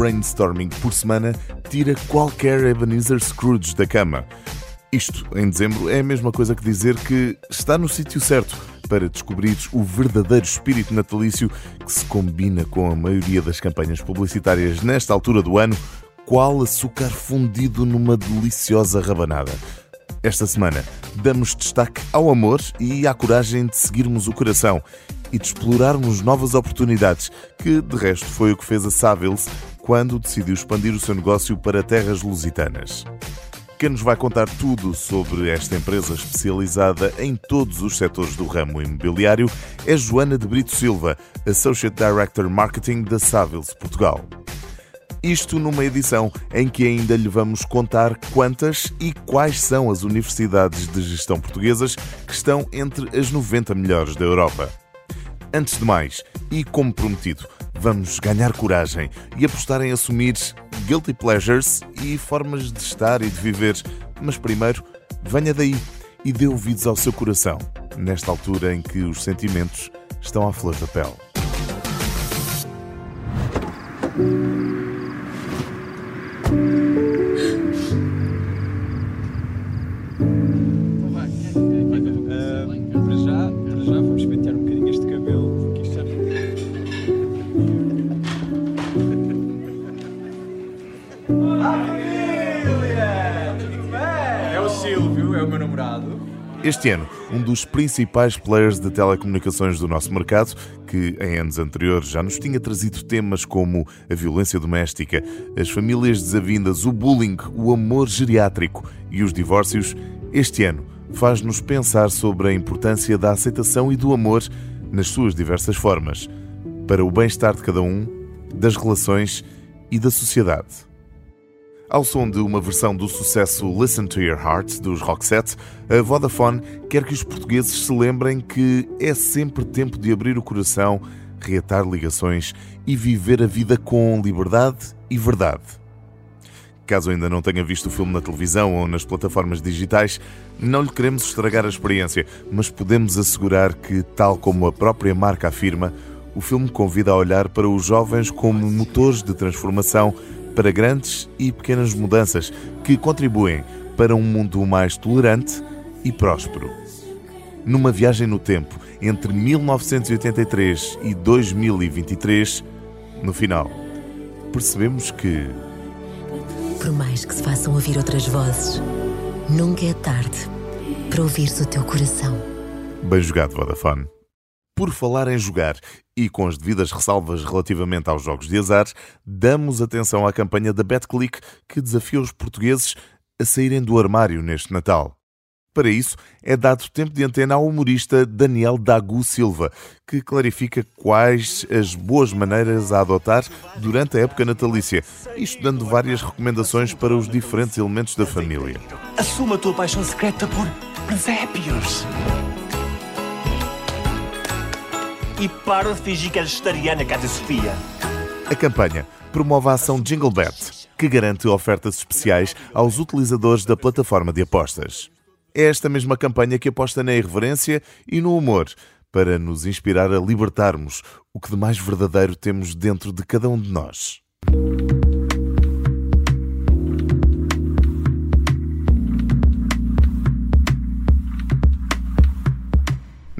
brainstorming por semana tira qualquer Ebenezer Scrooge da cama. Isto, em dezembro, é a mesma coisa que dizer que está no sítio certo para descobrir o verdadeiro espírito natalício que se combina com a maioria das campanhas publicitárias nesta altura do ano, qual açúcar fundido numa deliciosa rabanada. Esta semana damos destaque ao amor e à coragem de seguirmos o coração e de explorarmos novas oportunidades, que de resto foi o que fez a Savills quando decidiu expandir o seu negócio para terras lusitanas. Quem nos vai contar tudo sobre esta empresa especializada em todos os setores do ramo imobiliário é Joana de Brito Silva, Associate Director Marketing da Savills Portugal. Isto numa edição em que ainda lhe vamos contar quantas e quais são as universidades de gestão portuguesas que estão entre as 90 melhores da Europa. Antes de mais, e como prometido, vamos ganhar coragem e apostar em assumir guilty pleasures e formas de estar e de viver. Mas primeiro, venha daí e dê ouvidos ao seu coração, nesta altura em que os sentimentos estão à flor da pele. Este ano, um dos principais players de telecomunicações do nosso mercado, que em anos anteriores já nos tinha trazido temas como a violência doméstica, as famílias desavindas, o bullying, o amor geriátrico e os divórcios, este ano faz-nos pensar sobre a importância da aceitação e do amor nas suas diversas formas, para o bem-estar de cada um, das relações e da sociedade. Ao som de uma versão do sucesso Listen to Your Heart dos Roxette, a Vodafone quer que os portugueses se lembrem que é sempre tempo de abrir o coração, reatar ligações e viver a vida com liberdade e verdade. Caso ainda não tenha visto o filme na televisão ou nas plataformas digitais, não lhe queremos estragar a experiência, mas podemos assegurar que, tal como a própria marca afirma, o filme convida a olhar para os jovens como motores de transformação para grandes e pequenas mudanças que contribuem para um mundo mais tolerante e próspero. Numa viagem no tempo entre 1983 e 2023, no final, percebemos que. Por mais que se façam ouvir outras vozes, nunca é tarde para ouvir-se o teu coração. Bem jogado, Vodafone. Por falar em jogar e com as devidas ressalvas relativamente aos jogos de azar, damos atenção à campanha da BetClick que desafia os portugueses a saírem do armário neste Natal. Para isso, é dado tempo de antena ao humorista Daniel Dagu Silva, que clarifica quais as boas maneiras a adotar durante a época natalícia, isto dando várias recomendações para os diferentes elementos da família. Assuma a tua paixão secreta por presépios e para de fingir que és vegetariana, Sofia. A campanha promove a ação Jingle Bet, que garante ofertas especiais aos utilizadores da plataforma de apostas. É esta mesma campanha que aposta na irreverência e no humor, para nos inspirar a libertarmos o que de mais verdadeiro temos dentro de cada um de nós.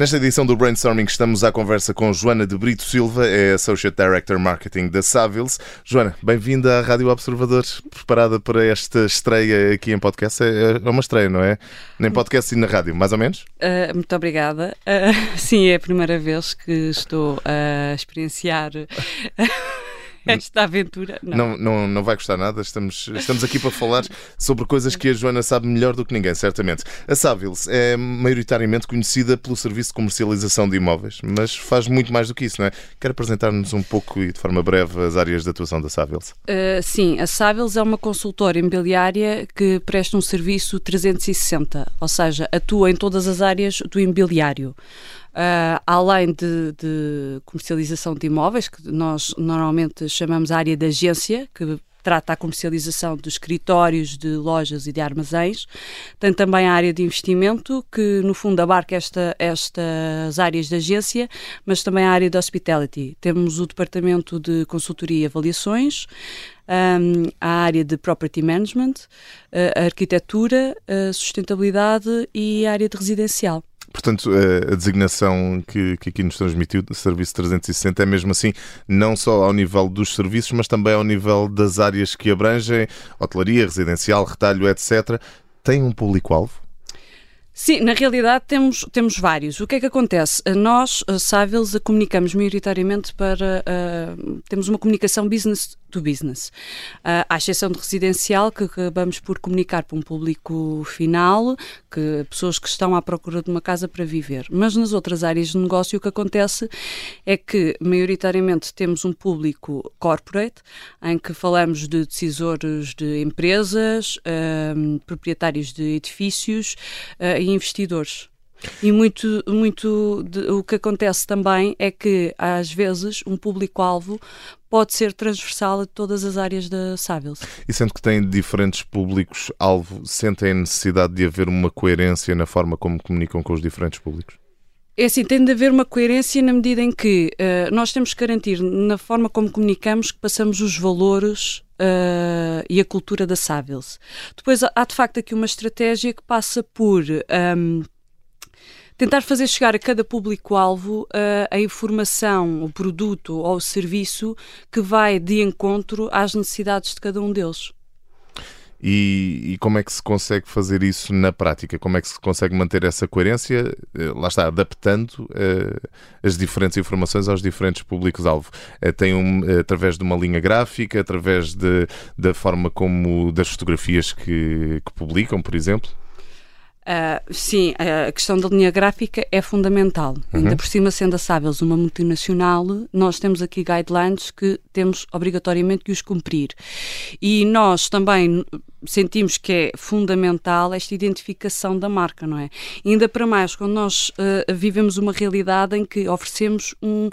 Nesta edição do Brainstorming estamos à conversa com Joana de Brito Silva, é Associate Director Marketing da Savills. Joana, bem-vinda à Rádio Observador, preparada para esta estreia aqui em podcast. É, é uma estreia, não é? Nem podcast e na rádio, mais ou menos? Uh, muito obrigada. Uh, sim, é a primeira vez que estou a experienciar esta aventura. Não. não. Não, não, vai custar nada. Estamos, estamos aqui para falar sobre coisas que a Joana sabe melhor do que ninguém, certamente. A Savils é maioritariamente conhecida pelo serviço de comercialização de imóveis, mas faz muito mais do que isso, não é? Quer apresentar-nos um pouco e de forma breve as áreas de atuação da Savils? Uh, sim, a Savils é uma consultora imobiliária que presta um serviço 360, ou seja, atua em todas as áreas do imobiliário. Uh, além de, de, comercialização de imóveis, que nós normalmente chamamos área de agência, que trata a comercialização de escritórios, de lojas e de armazéns. Tem também a área de investimento, que no fundo abarca esta, estas áreas de agência, mas também a área de hospitality. Temos o departamento de consultoria e avaliações, um, a área de property management, a arquitetura, a sustentabilidade e a área de residencial. Portanto, a designação que, que aqui nos transmitiu, Serviço 360, é mesmo assim, não só ao nível dos serviços, mas também ao nível das áreas que abrangem, hotelaria, residencial, retalho, etc. Tem um público-alvo? Sim, na realidade temos, temos vários. O que é que acontece? Nós, Savils, comunicamos maioritariamente para. Uh, temos uma comunicação business to business. Uh, à exceção de residencial, que acabamos por comunicar para um público final, que pessoas que estão à procura de uma casa para viver. Mas nas outras áreas de negócio, o que acontece é que, maioritariamente, temos um público corporate, em que falamos de decisores de empresas, uh, proprietários de edifícios e investidores. E muito, muito de, o que acontece também é que, às vezes, um público-alvo pode ser transversal a todas as áreas da Savills. E sendo que têm diferentes públicos-alvo, sentem a necessidade de haver uma coerência na forma como comunicam com os diferentes públicos? É assim, tem de haver uma coerência na medida em que uh, nós temos que garantir, na forma como comunicamos, que passamos os valores uh, e a cultura da Savills. Depois há de facto aqui uma estratégia que passa por. Um, ehm, tentar fazer chegar a cada público-alvo uh, a informação, o produto ou o serviço que vai de encontro às necessidades de cada um deles. E, e, como é que se consegue fazer isso na prática? Como é que se consegue manter essa coerência? Eh, lá está, adaptando uh, as diferentes informações aos diferentes públicos-alvo. Uh, tem um, uh, através de uma linha gráfica, através de, da forma como das fotografias que, que publicam, por exemplo? Uh, sim, a questão da linha gráfica é fundamental. Uhum. Ainda por cima, sendo a Sábios uma multinacional, nós temos aqui guidelines que temos obrigatoriamente que os cumprir. E nós também sentimos que é fundamental esta identificação da marca, não é? E ainda para mais, quando nós uh, vivemos uma realidade em que oferecemos um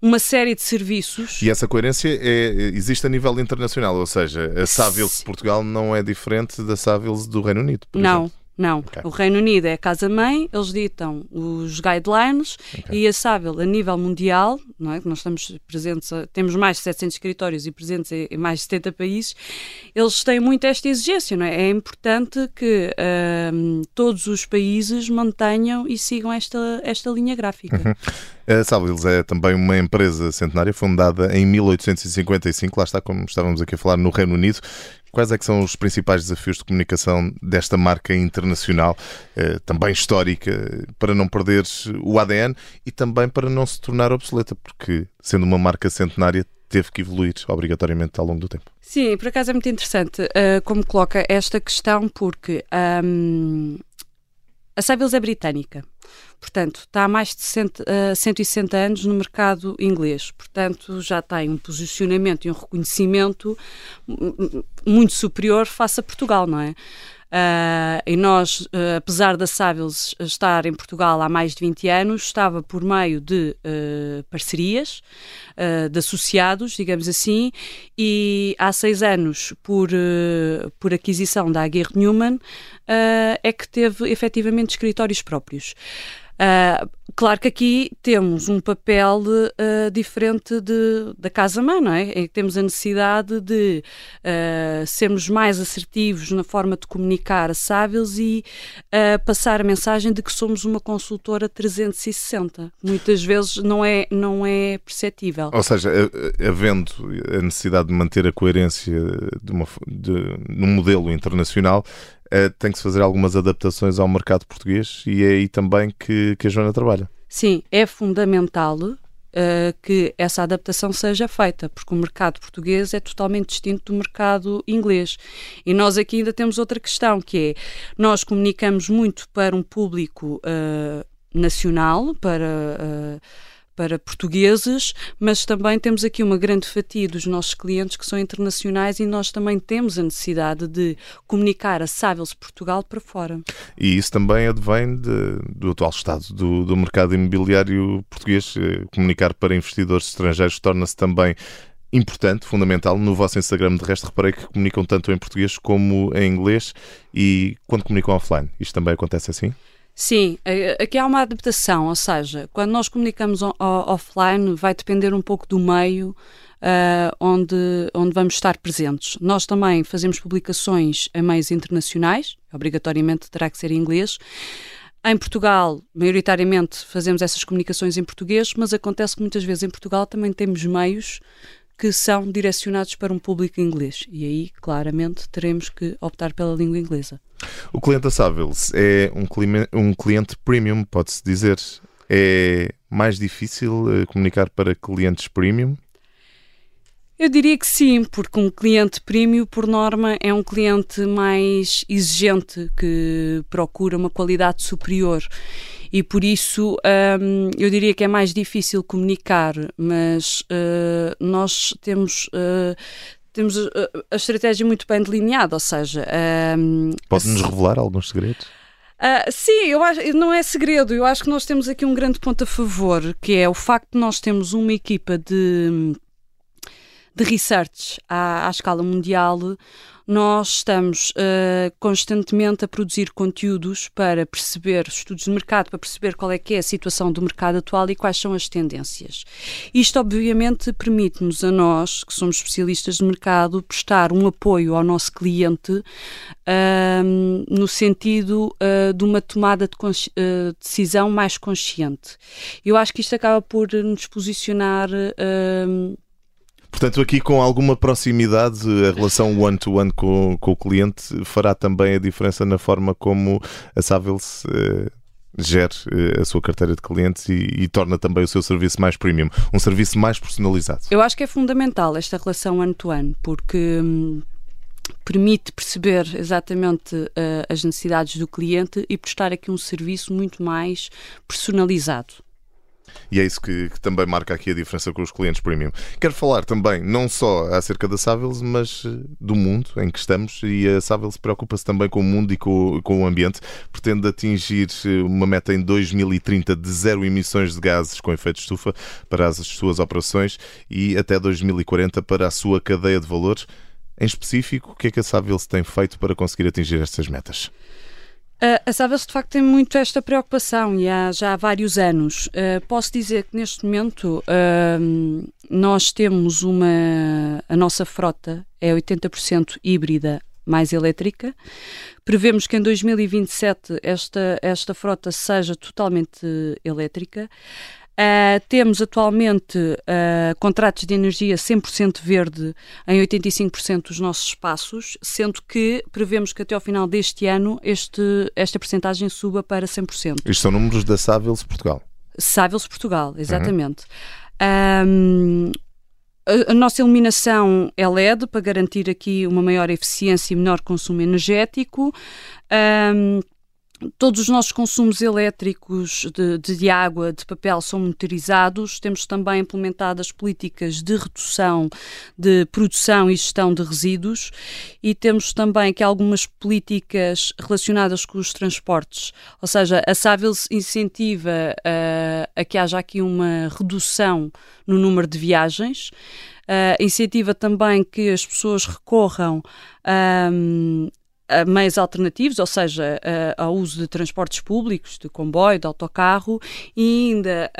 uma série de serviços. E essa coerência é, existe a nível internacional, ou seja, a Savils de Portugal não é diferente da Savils do Reino Unido. não, exemplo. Não, okay. o Reino Unido é a casa-mãe, eles ditam os guidelines okay. e a Sável, a nível mundial, não é? nós estamos presentes, temos mais de 700 escritórios e presentes em mais de 70 países, eles têm muito esta exigência, não é? É importante que um, todos os países mantenham e sigam esta, esta linha gráfica. Uhum. A Sábiles é também uma empresa centenária fundada em 1855, lá está, como estávamos aqui a falar, no Reino Unido, Quais é que são os principais desafios de comunicação desta marca internacional, eh, também histórica, para não perder o ADN e também para não se tornar obsoleta, porque sendo uma marca centenária teve que evoluir obrigatoriamente ao longo do tempo. Sim, por acaso é muito interessante uh, como coloca esta questão, porque um, a Savills é britânica. Portanto, está há mais de cento, uh, 160 anos no mercado inglês. Portanto, já tem um posicionamento e um reconhecimento muito superior face a Portugal, não é? Uh, e nós, uh, apesar da Sábios estar em Portugal há mais de 20 anos, estava por meio de uh, parcerias, de associados, digamos assim, e há seis anos, por, por aquisição da Aguirre Newman, é que teve efetivamente escritórios próprios. Uh, claro que aqui temos um papel uh, diferente de, da casa-mãe, não é? temos a necessidade de uh, sermos mais assertivos na forma de comunicar a Sábios e passar a mensagem de que somos uma consultora 360. Muitas vezes não é, não é perceptível. Ou seja, havendo a necessidade de manter a coerência de uma, de, num modelo internacional, uh, tem que se fazer algumas adaptações ao mercado português e é aí também que, que a Joana trabalha. Sim, é fundamental Uh, que essa adaptação seja feita, porque o mercado português é totalmente distinto do mercado inglês. E nós aqui ainda temos outra questão, que é, nós comunicamos muito para um público uh, nacional, para... Para portugueses, mas também temos aqui uma grande fatia dos nossos clientes que são internacionais e nós também temos a necessidade de comunicar a Sáveis Portugal para fora. E isso também advém de, do atual estado do, do mercado imobiliário português. Eh, comunicar para investidores estrangeiros torna-se também importante, fundamental. No vosso Instagram, de resto, reparei que comunicam tanto em português como em inglês e quando comunicam offline. Isto também acontece assim? Sim, aqui há uma adaptação, ou seja, quando nós comunicamos offline vai depender um pouco do meio uh, onde, onde vamos estar presentes. Nós também fazemos publicações em meios internacionais, obrigatoriamente terá que ser em inglês. Em Portugal, maioritariamente fazemos essas comunicações em português, mas acontece que muitas vezes em Portugal também temos meios que são direcionados para um público inglês. E aí, claramente, teremos que optar pela língua inglesa. O cliente da Savills é um, cliente, um cliente premium, pode-se dizer. É mais difícil uh, comunicar para clientes premium? Eu diria que sim, porque um cliente premium, por norma, é um cliente mais exigente, que procura uma qualidade superior. E por isso um, eu diria que é mais difícil comunicar, mas uh, nós temos. Uh, temos a estratégia muito bem delineada, ou seja. Um, Pode-nos revelar alguns segredos? Uh, sim, eu acho, não é segredo. Eu acho que nós temos aqui um grande ponto a favor, que é o facto de nós termos uma equipa de de research à, à escala mundial, nós estamos uh, constantemente a produzir conteúdos para perceber estudos de mercado, para perceber qual é que é a situação do mercado atual e quais são as tendências. Isto, obviamente, permite-nos a nós, que somos especialistas de mercado, prestar um apoio ao nosso cliente uh, no sentido uh, de uma tomada de uh, decisão mais consciente. Eu acho que isto acaba por nos posicionar Portanto, aqui com alguma proximidade, a relação one-to-one -one com, com, o cliente fará também a diferença na forma como a Savills eh, gere eh, a sua carteira de clientes e, e, torna também o seu serviço mais premium, um serviço mais personalizado. Eu acho que é fundamental esta relação -one, porque. Hum, permite perceber exatamente uh, as necessidades do cliente e prestar aqui um serviço muito mais personalizado e é isso que, que, também marca aqui a diferença com os clientes premium. Quero falar também não só acerca da Savills, mas eh, do mundo em que estamos e a Savills preocupa-se também com o mundo e com, com o ambiente. Pretende atingir eh, uma meta em 2030 de zero emissões de gases com efeito estufa para as suas operações e até 2040 para a sua cadeia de valores. Em específico, o que é que a Savills tem feito para conseguir atingir estas metas? Uh, a Savills de facto tem muito esta preocupação e há já há vários anos. Uh, posso dizer que neste momento uh, nós temos uma. A nossa frota é 80% híbrida mais elétrica. Prevemos que em 2027 esta, esta frota seja totalmente elétrica. Uh, temos atualmente uh, contratos de energia 100% verde em 85% dos nossos espaços, sendo que prevemos que até ao final deste ano este, esta percentagem suba para 100%. Isto são números da Savills Portugal? Savills Portugal, exatamente. Uhum. Um, a, nossa iluminação é LED para garantir aqui uma maior eficiência e menor consumo energético. Um, Todos os nossos consumos elétricos de, de, água, de papel, são monitorizados. Temos também implementadas políticas de redução de produção e gestão de resíduos e temos também aqui algumas políticas relacionadas com os transportes. Ou seja, a Savills incentiva uh, a que haja aqui uma redução no número de viagens. Uh, incentiva também que as pessoas recorram um, a meios alternativos, ou seja, ao uso de transportes públicos, de comboio, de autocarro, e ainda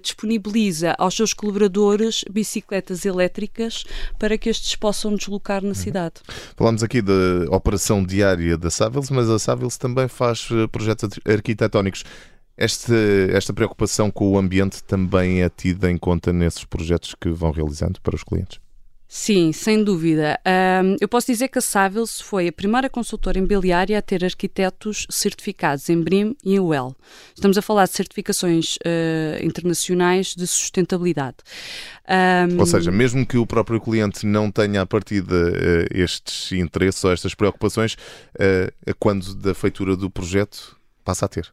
disponibiliza aos seus colaboradores bicicletas elétricas para que estes possam deslocar na uhum. cidade. Falamos aqui da operação diária da Savills, mas a Savills também faz eh, projetos arquitetónicos. Este, esta preocupação com o ambiente também é tida em conta nesses projetos que vão realizando para os clientes? Sim, sem dúvida. Um, eu posso dizer que a Savills foi a primeira consultora imobiliária a ter arquitetos certificados em BRIM e em WELL. Estamos a falar de certificações uh, internacionais de sustentabilidade. Um... Ou seja, mesmo que o próprio cliente não tenha a partir de uh, estes interesses ou estas preocupações, uh, quando da feitura do projeto passa a ter.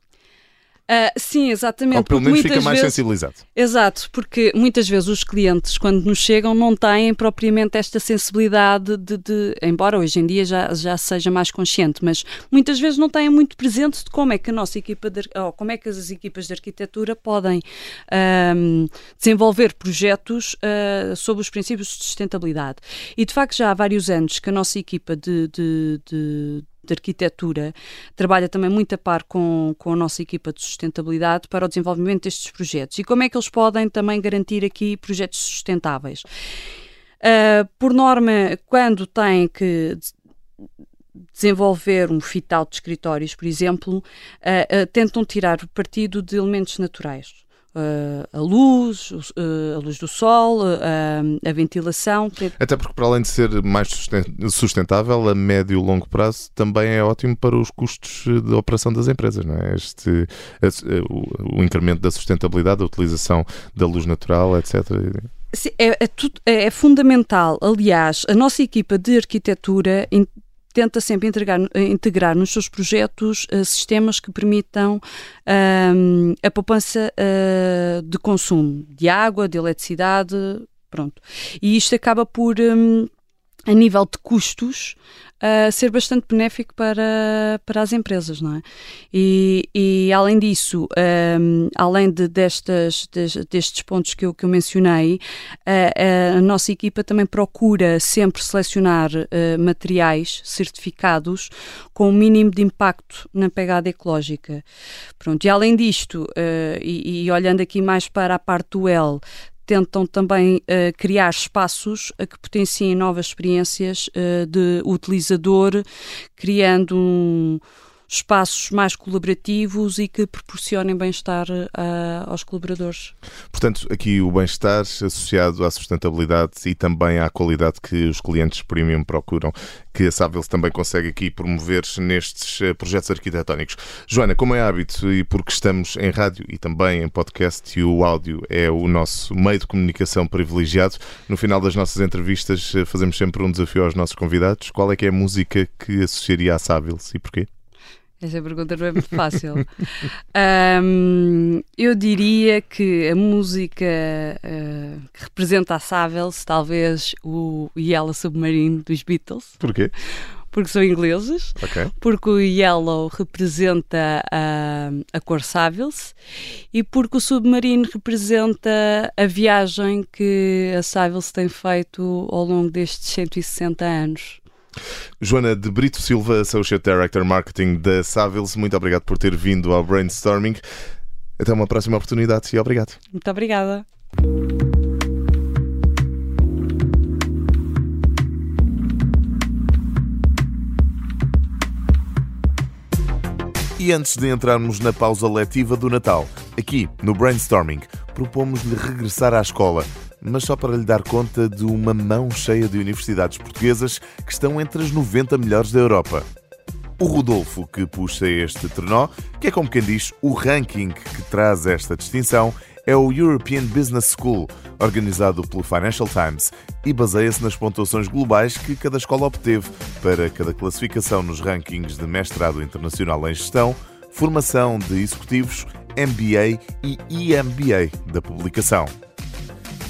Uh, sim, exatamente. Ou pelo menos fica mais vezes, sensibilizado. Exato, porque muitas vezes os clientes, quando nos chegam, não têm propriamente esta sensibilidade de, de embora hoje em dia já, já seja mais consciente, mas muitas vezes não têm muito presente de como é que a nossa equipa, de, ou como é que as equipas de arquitetura podem um, desenvolver projetos uh, sob os princípios de sustentabilidade. E de facto já há vários anos que a nossa equipa de, de, de de arquitetura trabalha também muito a par com, com a nossa equipa de sustentabilidade para o desenvolvimento destes projetos e como é que eles podem também garantir aqui projetos sustentáveis. Uh, por norma, quando têm que desenvolver um fital de escritórios, por exemplo, uh, uh, tentam tirar partido de elementos naturais. Uh, a luz, uh, a luz do sol, uh, a ventilação. Até porque, para além de ser mais sustentável, a médio e longo prazo também é ótimo para os custos de operação das empresas, não é? Este, o, o incremento da sustentabilidade, a utilização da luz natural, etc. É, é, é, é, fundamental. Aliás, a nossa equipa de arquitetura tenta sempre integrar, integrar nos seus projetos uh, sistemas que permitam uh, a poupança uh, de consumo de água, de eletricidade, pronto. E isto acaba por, um, a nível de custos, uh, ser bastante benéfico para, para as empresas, não é? E, e além disso, um, além de destas, destes pontos que eu, que eu mencionei, uh, a nossa equipa também procura sempre selecionar uh, materiais certificados com o mínimo de impacto na pegada ecológica. Pronto, e além disto, e, e olhando aqui mais para a parte do L, tentam também uh, criar espaços a que potenciem novas experiências uh, de utilizador, criando um, espaços mais colaborativos e que proporcionem bem-estar uh, aos colaboradores. Portanto, aqui o bem-estar associado à sustentabilidade e também à qualidade que os clientes premium procuram, que a Savills também consegue aqui promover nestes uh, projetos arquitetónicos. Joana, como é hábito e porque estamos em rádio e também em podcast e o áudio é o nosso meio de comunicação privilegiado, no final das nossas entrevistas uh, fazemos sempre um desafio aos nossos convidados. Qual é que é a música que associaria à Savills e porquê? Essa pergunta não é muito fácil. um, eu diria que a música uh, que representa a Savills, talvez o Yellow Submarine dos Beatles. Porquê? Porque são ingleses, okay. porque o Yellow representa a, a cor Savills e porque o Submarine representa a viagem que a Savills tem feito ao longo destes 160 anos. Joana de Brito Silva, Associate Director Marketing da Savills, muito obrigado por ter vindo ao Brainstorming. Até uma próxima oportunidade e obrigado. Muito obrigada. E antes de entrarmos na pausa letiva do Natal, aqui no Brainstorming, propomos-lhe regressar à escola mas só para lhe dar conta de uma mão cheia de universidades portuguesas que estão entre as 90 melhores da Europa. O Rodolfo, que puxa este trenó, que é como quem diz o ranking que traz esta distinção, é o European Business School, organizado pelo Financial Times, e baseia-se nas pontuações globais que cada escola obteve para cada classificação nos rankings de mestrado internacional em gestão, formação de executivos, MBA e EMBA da publicação.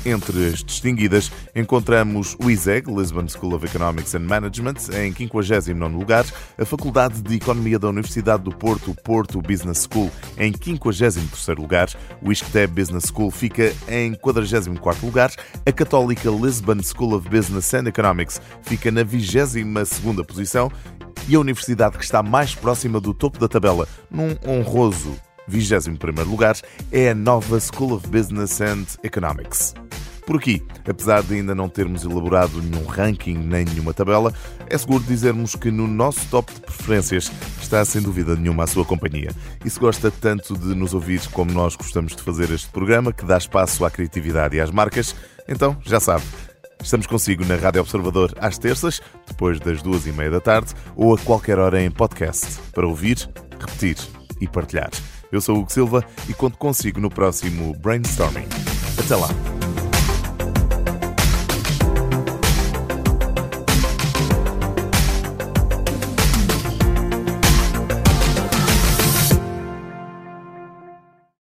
Entre as distinguidas, encontramos o ISEG, Lisbon School of Economics and Management, em 59 lugar, a Faculdade de Economia da Universidade do Porto, Porto Business School, em 53 lugar, o ISCTE Business School fica em 44 lugar, a Católica Lisbon School of Business and Economics fica na 22 posição. E a universidade que está mais próxima do topo da tabela, num honroso 21 lugar, é a Nova School of Business and Economics. Por aqui, apesar de ainda não termos elaborado nenhum ranking nem nenhuma tabela, é seguro dizermos que no nosso top de preferências está sem dúvida nenhuma a sua companhia. E se gosta tanto de nos ouvir como nós gostamos de fazer este programa, que dá espaço à criatividade e às marcas, então já sabe. Estamos consigo na Rádio Observador às terças, depois das duas e meia da tarde, ou a qualquer hora em podcast, para ouvir, repetir e partilhar. Eu sou o Hugo Silva e conto consigo no próximo Brainstorming. Até lá!